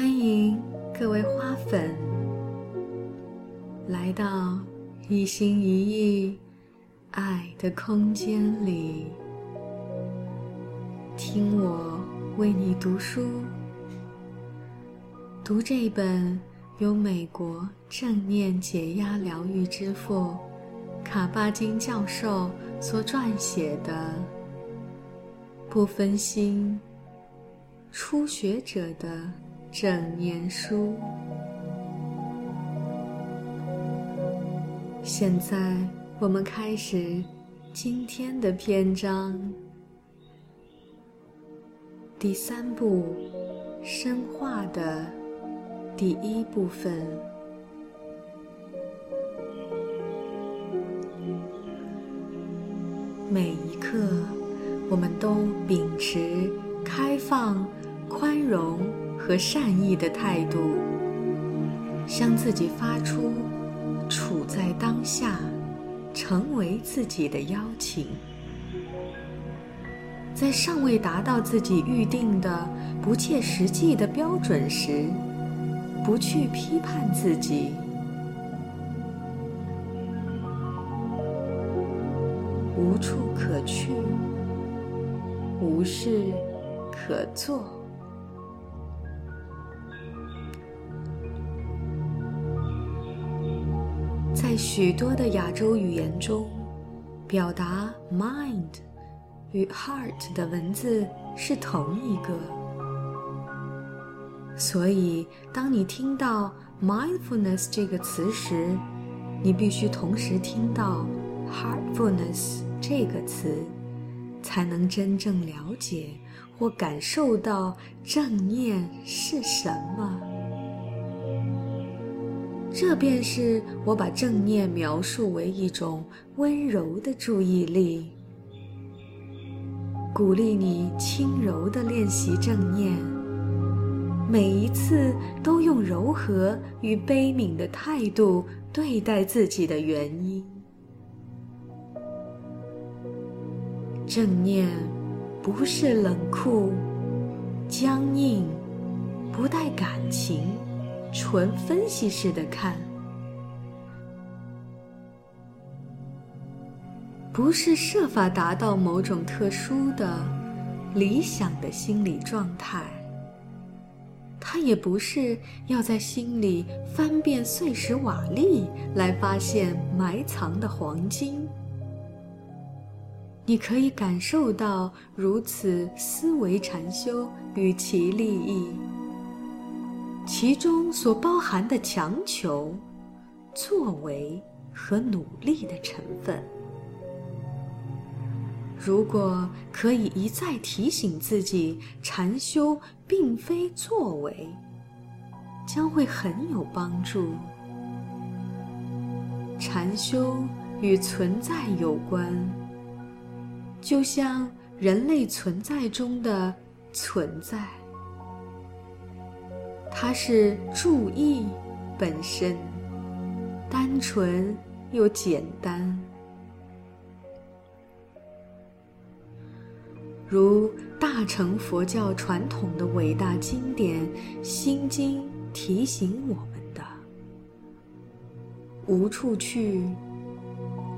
欢迎各位花粉来到一心一意爱的空间里，听我为你读书，读这本由美国正念解压疗愈之父卡巴金教授所撰写的不分心初学者的。整年书。现在我们开始今天的篇章，第三部深化的第一部分。每一刻，我们都秉持开放、宽容。和善意的态度，向自己发出处在当下、成为自己的邀请。在尚未达到自己预定的不切实际的标准时，不去批判自己。无处可去，无事可做。在许多的亚洲语言中，表达 mind 与 heart 的文字是同一个。所以，当你听到 mindfulness 这个词时，你必须同时听到 heartfulness 这个词，才能真正了解或感受到正念是什么。这便是我把正念描述为一种温柔的注意力，鼓励你轻柔地练习正念，每一次都用柔和与悲悯的态度对待自己的原因。正念不是冷酷、僵硬、不带感情。纯分析式的看，不是设法达到某种特殊的、理想的心理状态。它也不是要在心里翻遍碎石瓦砾来发现埋藏的黄金。你可以感受到如此思维禅修与其利益。其中所包含的强求、作为和努力的成分，如果可以一再提醒自己，禅修并非作为，将会很有帮助。禅修与存在有关，就像人类存在中的存在。它是注意本身，单纯又简单。如大乘佛教传统的伟大经典《心经》提醒我们的：无处去，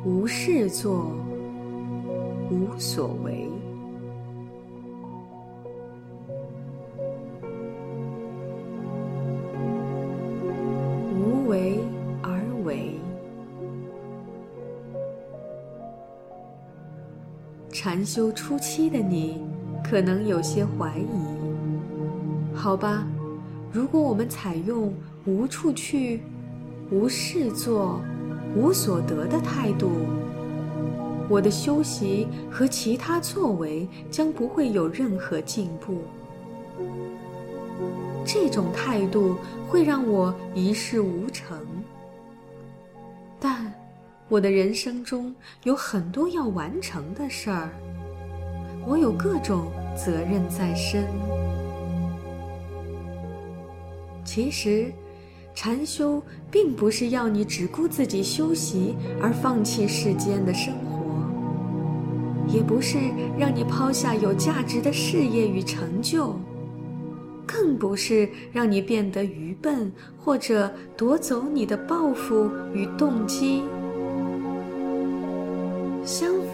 无事做，无所为。禅修初期的你，可能有些怀疑。好吧，如果我们采用无处去、无事做、无所得的态度，我的修习和其他作为将不会有任何进步。这种态度会让我一事无成。但。我的人生中有很多要完成的事儿，我有各种责任在身。其实，禅修并不是要你只顾自己修习而放弃世间的生活，也不是让你抛下有价值的事业与成就，更更不是让你变得愚笨或者夺走你的抱负与动机。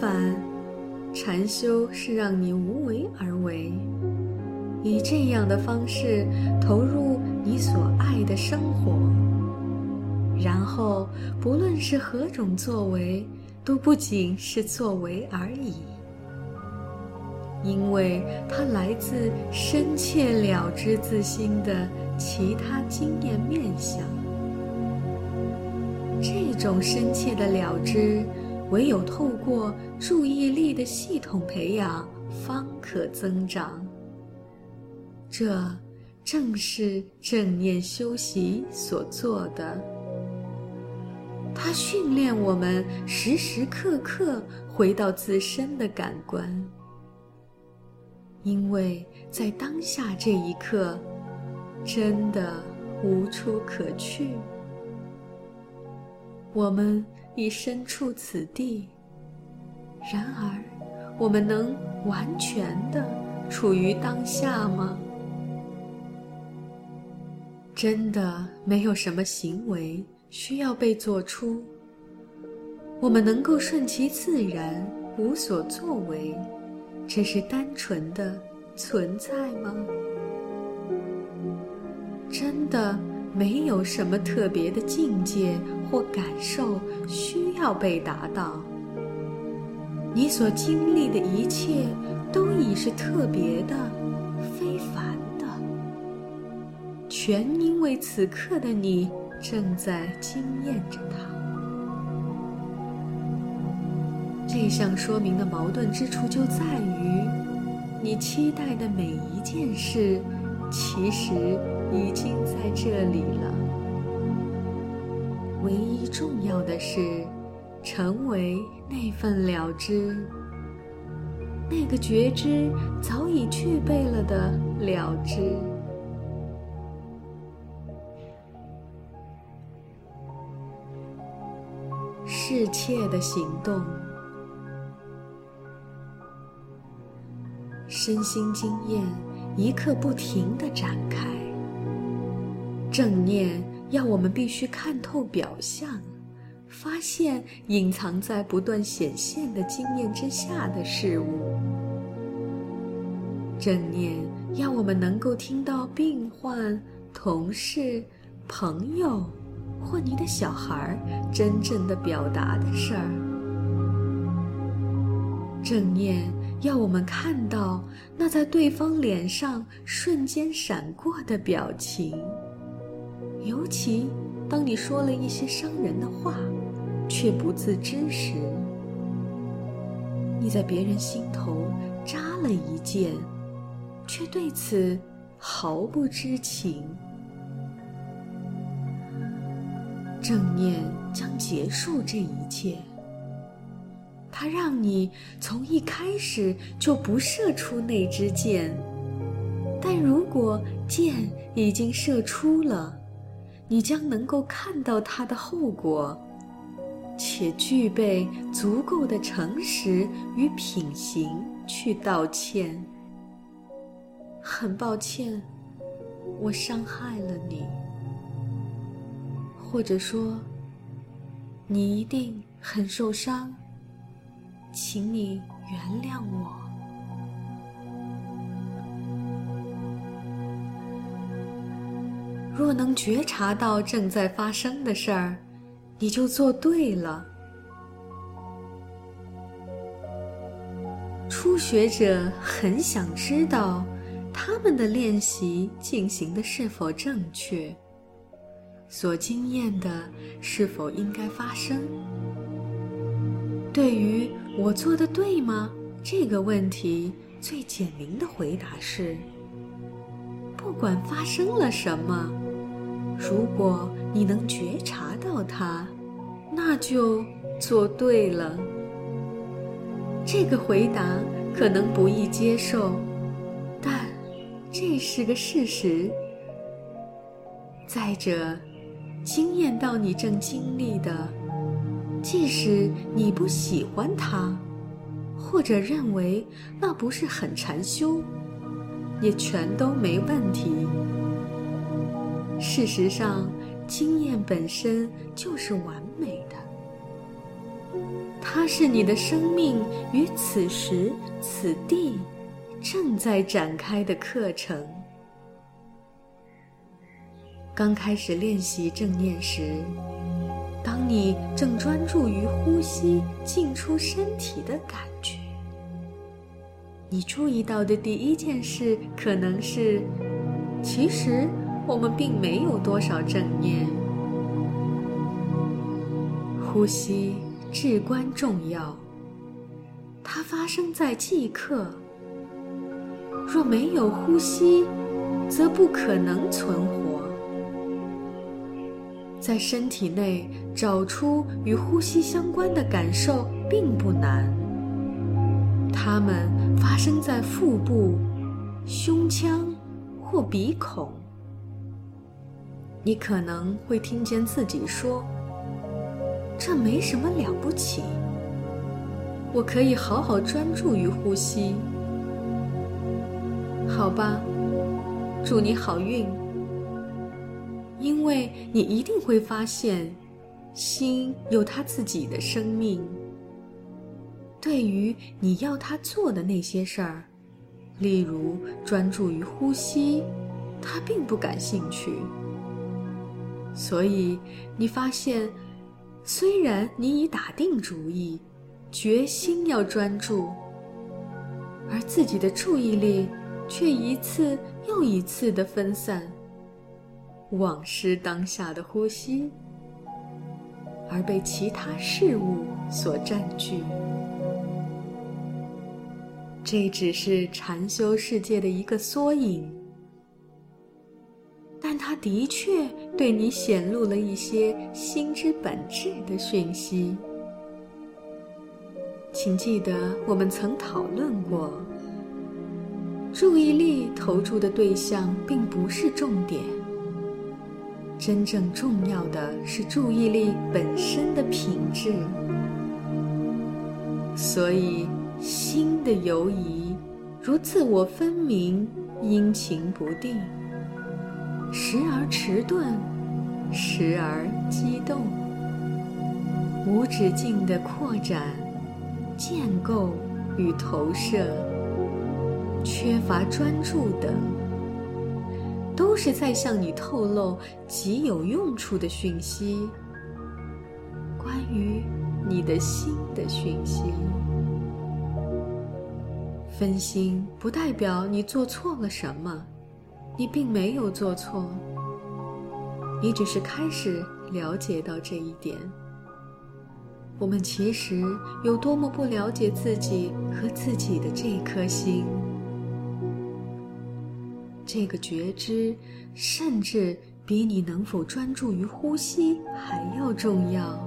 反，禅修是让你无为而为，以这样的方式投入你所爱的生活，然后不论是何种作为，都不仅是作为而已。因为它来自深切了知自心的其他经验面相，这种深切的了知，唯有透过注意力的系统培养，方可增长。这正是正念修习所做的。它训练我们时时刻刻回到自身的感官。因为在当下这一刻，真的无处可去。我们已身处此地，然而，我们能完全的处于当下吗？真的没有什么行为需要被做出，我们能够顺其自然，无所作为。这是单纯的存在吗？真的没有什么特别的境界或感受需要被达到。你所经历的一切都已是特别的、非凡的，全因为此刻的你正在经验着它。这项说明的矛盾之处就在于，你期待的每一件事，其实已经在这里了。唯一重要的是，成为那份了知，那个觉知早已具备了的了知。世切的行动。身心经验一刻不停地展开。正念要我们必须看透表象，发现隐藏在不断显现的经验之下的事物。正念要我们能够听到病患、同事、朋友或你的小孩真正的表达的事儿。正念。要我们看到那在对方脸上瞬间闪过的表情，尤其当你说了一些伤人的话，却不自知时，你在别人心头扎了一箭，却对此毫不知情。正念将结束这一切。它让你从一开始就不射出那支箭，但如果箭已经射出了，你将能够看到它的后果，且具备足够的诚实与品行去道歉。很抱歉，我伤害了你，或者说，你一定很受伤。请你原谅我。若能觉察到正在发生的事儿，你就做对了。初学者很想知道他们的练习进行的是否正确，所经验的是否应该发生。对于我做的对吗？这个问题最简明的回答是：不管发生了什么，如果你能觉察到它，那就做对了。这个回答可能不易接受，但这是个事实。再者，惊艳到你正经历的。即使你不喜欢它，或者认为那不是很禅修，也全都没问题。事实上，经验本身就是完美的，它是你的生命与此时此地正在展开的课程。刚开始练习正念时，当你正专注于呼吸进出身体的感觉，你注意到的第一件事可能是：其实我们并没有多少正念。呼吸至关重要，它发生在即刻。若没有呼吸，则不可能存活。在身体内找出与呼吸相关的感受并不难，它们发生在腹部、胸腔或鼻孔。你可能会听见自己说：“这没什么了不起，我可以好好专注于呼吸。”好吧，祝你好运。因为你一定会发现，心有它自己的生命。对于你要它做的那些事儿，例如专注于呼吸，它并不感兴趣。所以你发现，虽然你已打定主意，决心要专注，而自己的注意力却一次又一次的分散。忘失当下的呼吸，而被其他事物所占据。这只是禅修世界的一个缩影，它的确对你显露了一些心之本质的讯息。请记得，我们曾讨论过，注意力投注的对象并不是重点。真正重要的是注意力本身的品质，所以心的游移如自我分明、阴晴不定，时而迟钝，时而激动，无止境的扩展、建构与投射，缺乏专注等。都是在向你透露极有用处的讯息，关于你的心的讯息。分心不代表你做错了什么，你并没有做错，你只是开始了解到这一点。我们其实有多么不了解自己和自己的这颗心。这个觉知，甚至比你能否专注于呼吸还要重要。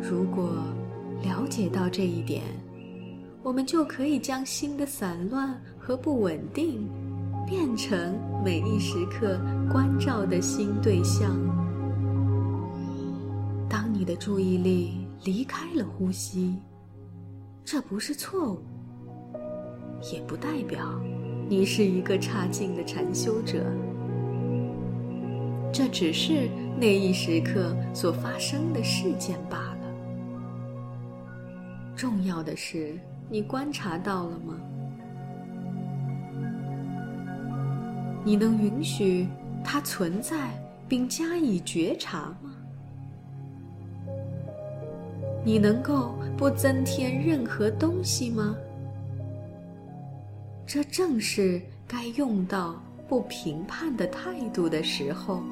如果了解到这一点，我们就可以将心的散乱和不稳定，变成每一时刻关照的新对象。当你的注意力离开了呼吸，这不是错误，也不代表。你是一个差劲的禅修者，这只是那一时刻所发生的事件罢了。重要的是，你观察到了吗？你能允许它存在并加以觉察吗？你能够不增添任何东西吗？这正是该用到不评判的态度的时候。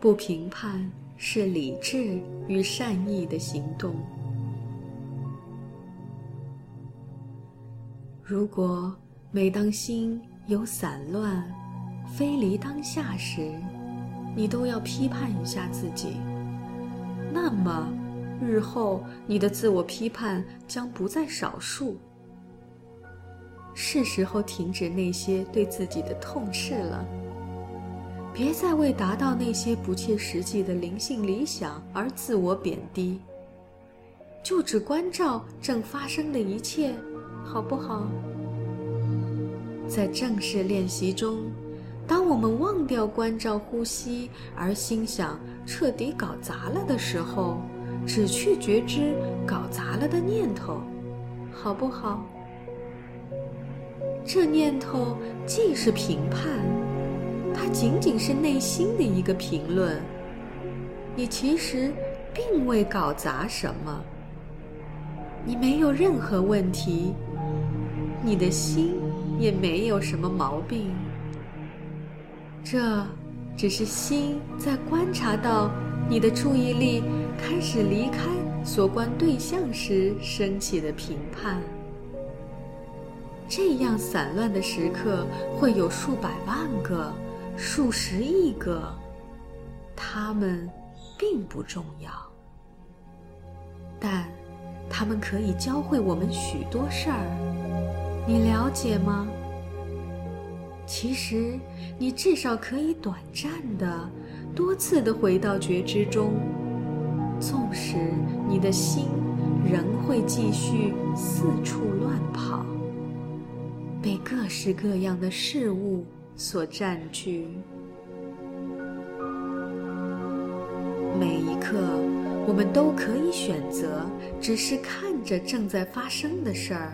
不评判是理智与善意的行动。如果每当心有散乱、飞离当下时，你都要批判一下自己，那么。日后，你的自我批判将不在少数。是时候停止那些对自己的痛斥了。别再为达到那些不切实际的灵性理想而自我贬低。就只关照正发生的一切，好不好？在正式练习中，当我们忘掉关照呼吸，而心想彻底搞砸了的时候，只去觉知搞砸了的念头，好不好？这念头既是评判，它仅仅是内心的一个评论。你其实并未搞砸什么，你没有任何问题，你的心也没有什么毛病。这只是心在观察到你的注意力开始离开所观对象时升起的评判。这样散乱的时刻会有数百万个、数十亿个，它们并不重要，但它们可以教会我们许多事儿。你了解吗？其实，你至少可以短暂的、多次的回到觉知中，纵使你的心仍会继续四处乱跑。被各式各样的事物所占据。每一刻，我们都可以选择，只是看着正在发生的事儿。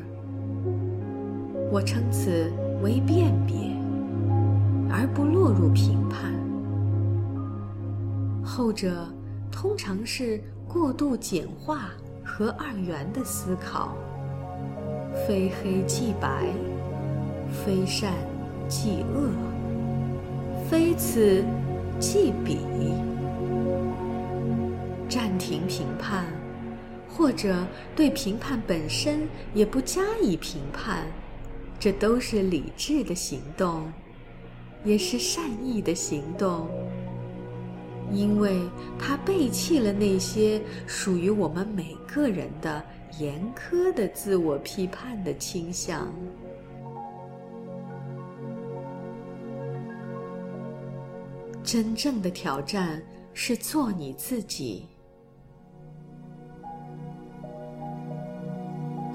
我称此为辨别，而不落入评判。后者通常是过度简化和二元的思考，非黑即白。非善即恶，非此即彼。暂停评判，或者对评判本身也不加以评判，这都是理智的行动，也是善意的行动，因为它背弃了那些属于我们每个人的严苛的自我批判的倾向。真正的挑战是做你自己。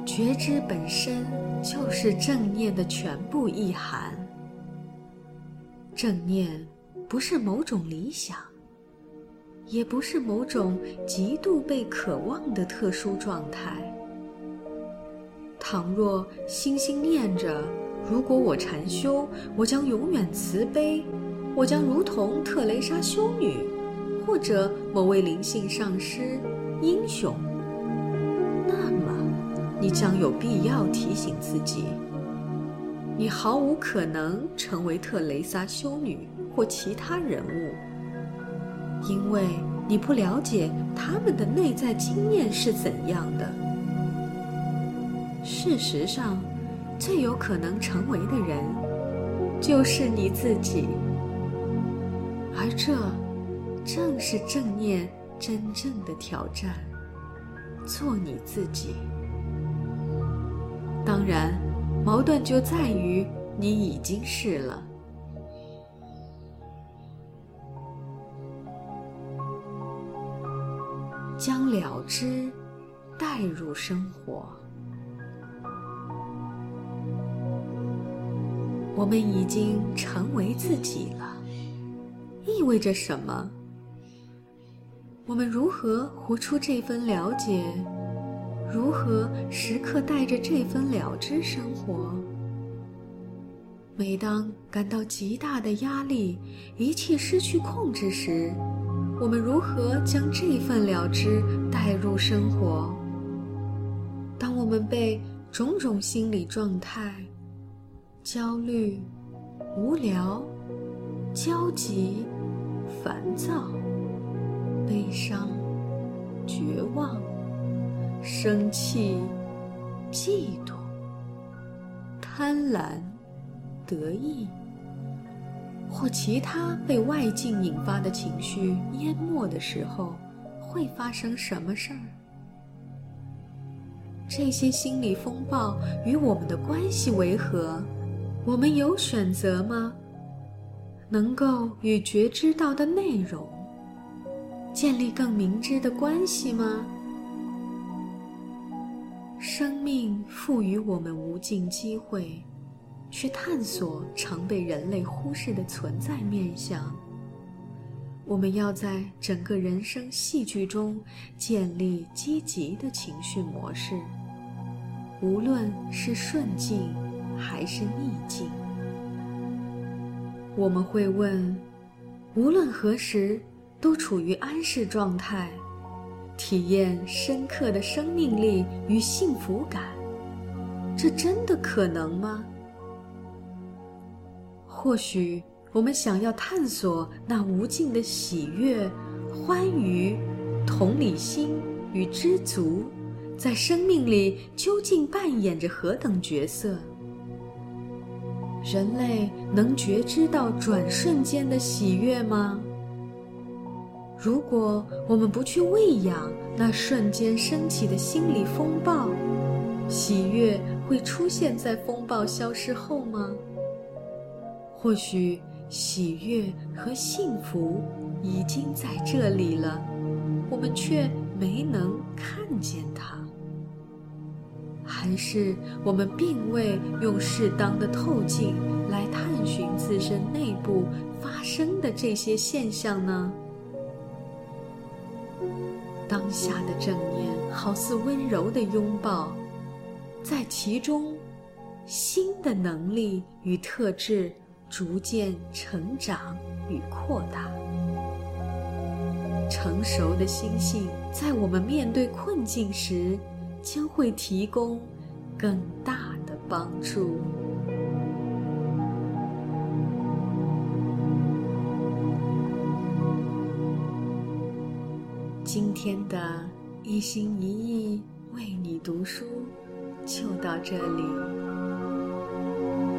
觉知本身就是正念的全部意涵。正念不是某种理想，也不是某种极度被渴望的特殊状态。倘若心心念着，如果我禅修，我将永远慈悲。我将如同特蕾莎修女，或者某位灵性上师、英雄。你将有必要提醒自己：你毫无可能成为特蕾莎修女或其他人物，因为你不了解他们的内在经验是怎样的。事实上，最有可能成为的人，就是你自己。而这正是正念真正的挑战：做你自己。当然，矛盾就在于你已经是了。将了知带入生活，我们已经成为自己了。意味着什么？我们如何活出这份了解？如何时刻带着这份了知生活？每当感到极大的压力，一切失去控制时，我们如何将这份了知带入生活？当我们被种种心理状态——焦虑、无聊、焦急。烦躁、悲伤、绝望、生气、嫉妒、贪婪、得意，或其他被外境引发的情绪淹没的时候，会发生什么事儿？这些心理风暴与我们的关系为何？我们有选择吗？能够与觉知到的内容建立更明知的关系吗？生命赋予我们无尽机会，去探索常被人类忽视的存在面相。我们要在整个人生戏剧中建立积极的情绪模式，无论是顺境还是逆境。我们会问：无论何时，都处于安适状态。体验深刻的生命力与幸福感，这真的可能吗？或许我们想要探索那无尽的喜悦、欢愉、同理心与知足，在生命里究竟扮演着何等角色？人类能觉知到转瞬间的喜悦吗？如果我们不去喂养那瞬间升起的心理风暴，喜悦会出现在风暴消失后吗？或许喜悦和幸福已经在这里了，我们却没能看见它。还是我们并未用适当的透镜来探寻自身内部发生的这些现象呢？当下的正念好似温柔的拥抱，在其中，新的能力与特质逐渐成长与扩大。成熟的心性在我们面对困境时，将会提供更大的帮助。天的一心一意为你读书就到这里，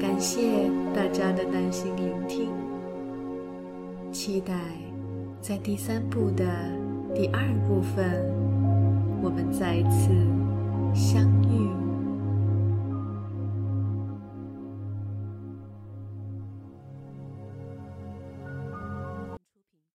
感谢大家的耐心聆听，期待在第三部的第二部分，我们再次相遇。